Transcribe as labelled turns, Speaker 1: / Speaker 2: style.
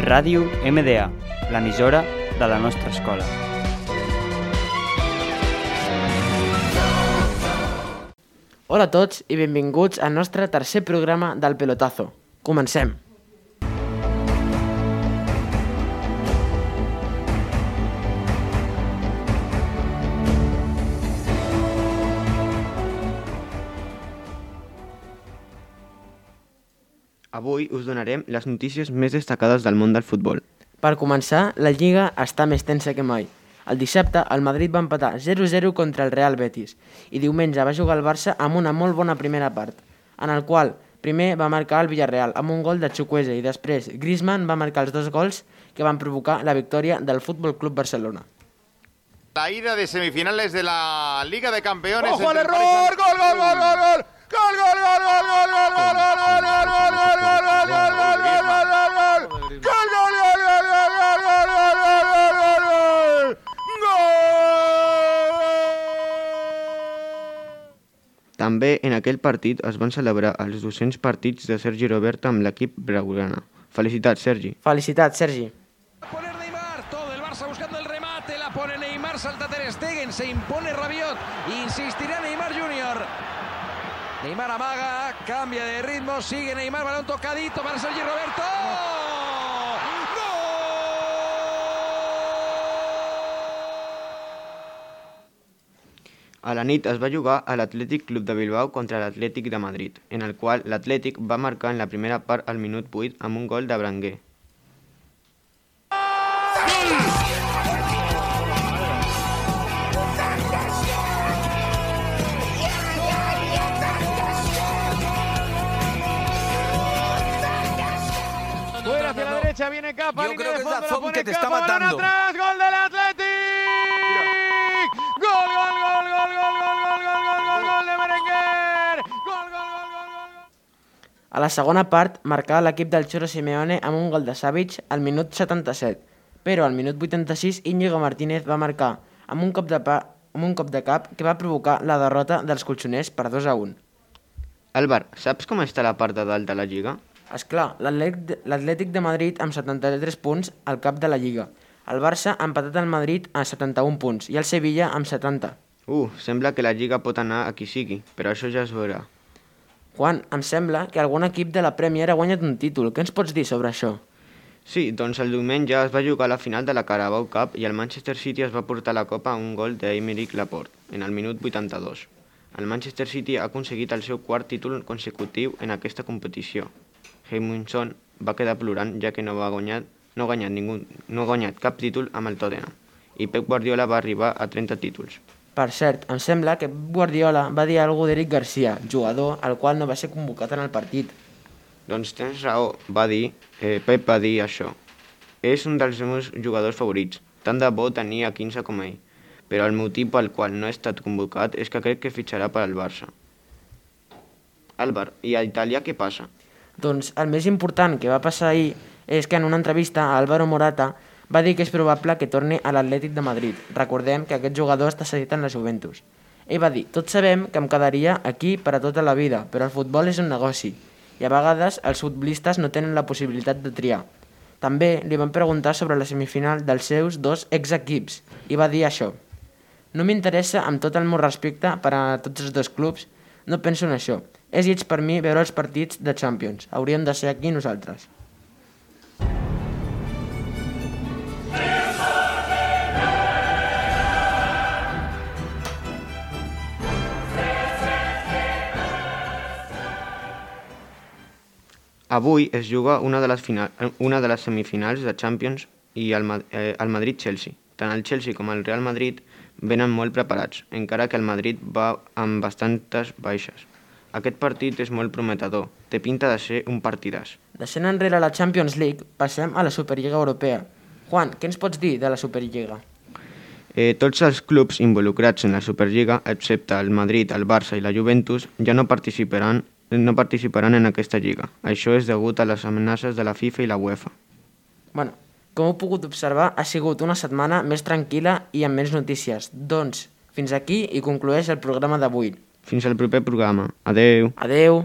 Speaker 1: Ràdio MDA, l'emissora de la nostra escola.
Speaker 2: Hola a tots i benvinguts al nostre tercer programa del Pelotazo. Comencem!
Speaker 3: Avui us donarem les notícies més destacades del món del futbol.
Speaker 2: Per començar, la Lliga està més tensa que mai. El dissabte, el Madrid va empatar 0-0 contra el Real Betis i diumenge va jugar el Barça amb una molt bona primera part, en el qual primer va marcar el Villarreal amb un gol de Chukwueze i després Griezmann va marcar els dos gols que van provocar la victòria del Futbol Club Barcelona.
Speaker 4: La ida de semifinales de la Liga de Campeones...
Speaker 5: ¡Ojo al error! ¡Gol, gol, gol, gol, gol! ¡Gol, gol, gol, gol, gol, gol!
Speaker 3: També en aquell partit es van celebrar els 200 partits de Sergi Roberto amb l'equip blaugrana. Felicitats, Sergi.
Speaker 2: Felicitats, Sergi!
Speaker 5: Poner Neymar, todo el Barça buscando el remate, la pone Neymar, salta Ter Stegen, se impone Rabiot, insistirá Neymar Junior. Neymar amaga, cambia de ritmo, sigue Neymar, balón tocadito para Sergi Roberto.
Speaker 3: A la nit es va jugar a l'Atlètic Club de Bilbao contra l'Atlètic de Madrid, en el qual l'Atlètic va marcar en la primera part al minut 8 amb un gol de Branguer.
Speaker 5: Fuera hacia la derecha, viene Capa,
Speaker 6: Yo
Speaker 5: línea
Speaker 6: creo
Speaker 5: de
Speaker 6: que es
Speaker 5: fondo, la
Speaker 6: Dazón
Speaker 5: pone
Speaker 6: que te está
Speaker 5: Capa, balón
Speaker 6: matando.
Speaker 5: atrás, gol del Athletic.
Speaker 2: A la segona part marcava l'equip del Cholo Simeone amb un gol de Savic al minut 77, però al minut 86 Íñigo Martínez va marcar amb un cop de, pa, amb un cop de cap que va provocar la derrota dels colxoners per 2 a 1.
Speaker 3: Álvar, saps com està la part de dalt de la Lliga?
Speaker 2: És clar, l'Atlètic de Madrid amb 73 punts al cap de la Lliga. El Barça ha empatat al Madrid a 71 punts i el Sevilla amb 70.
Speaker 3: Uh, sembla que la Lliga pot anar a qui sigui, però això ja es veurà.
Speaker 2: Juan, em sembla que algun equip de la Premier ha guanyat un títol. Què ens pots dir sobre això?
Speaker 3: Sí, doncs el diumenge es va jugar la final de la Carabao Cup i el Manchester City es va portar la copa a un gol d'Emerick Laporte, en el minut 82. El Manchester City ha aconseguit el seu quart títol consecutiu en aquesta competició. Heimunson va quedar plorant ja que no va guanyar, no ha guanyat, ningú, no ha guanyat cap títol amb el Tottenham i Pep Guardiola va arribar a 30 títols.
Speaker 2: Per cert, em sembla que Guardiola va dir alguna cosa d'Eric Garcia, jugador al qual no va ser convocat en el partit.
Speaker 3: Doncs tens raó, va dir, eh, Pep va dir això. És un dels meus jugadors favorits, tant de bo tenia 15 com ell, però el motiu pel qual no ha estat convocat és que crec que fitxarà per al Barça. Álvar, i a Itàlia què passa?
Speaker 2: Doncs el més important que va passar ahir és que en una entrevista a Álvaro Morata va dir que és probable que torni a l'Atlètic de Madrid. Recordem que aquest jugador està cedit en la Juventus. Ell va dir, tots sabem que em quedaria aquí per a tota la vida, però el futbol és un negoci i a vegades els futbolistes no tenen la possibilitat de triar. També li van preguntar sobre la semifinal dels seus dos exequips i va dir això. No m'interessa amb tot el meu respecte per a tots els dos clubs, no penso en això. És lleig per mi veure els partits de Champions. Hauríem de ser aquí nosaltres.
Speaker 3: Avui es juga una de les, final, una de les semifinals de Champions i el, eh, el Madrid-Chelsea. Tant el Chelsea com el Real Madrid venen molt preparats, encara que el Madrid va amb bastantes baixes. Aquest partit és molt prometedor, té pinta de ser un partidàs.
Speaker 2: Deixant enrere la Champions League, passem a la Superliga Europea. Juan, què ens pots dir de la Superliga?
Speaker 3: Eh, tots els clubs involucrats en la Superliga, excepte el Madrid, el Barça i la Juventus, ja no participaran, no participaran en aquesta lliga. Això és degut a les amenaces de la FIFA i la UEFA.
Speaker 2: Bueno, com heu pogut observar, ha sigut una setmana més tranquil·la i amb menys notícies. Doncs, fins aquí i conclueix el programa d'avui.
Speaker 3: Fins al proper programa. Adeu.
Speaker 2: Adeu!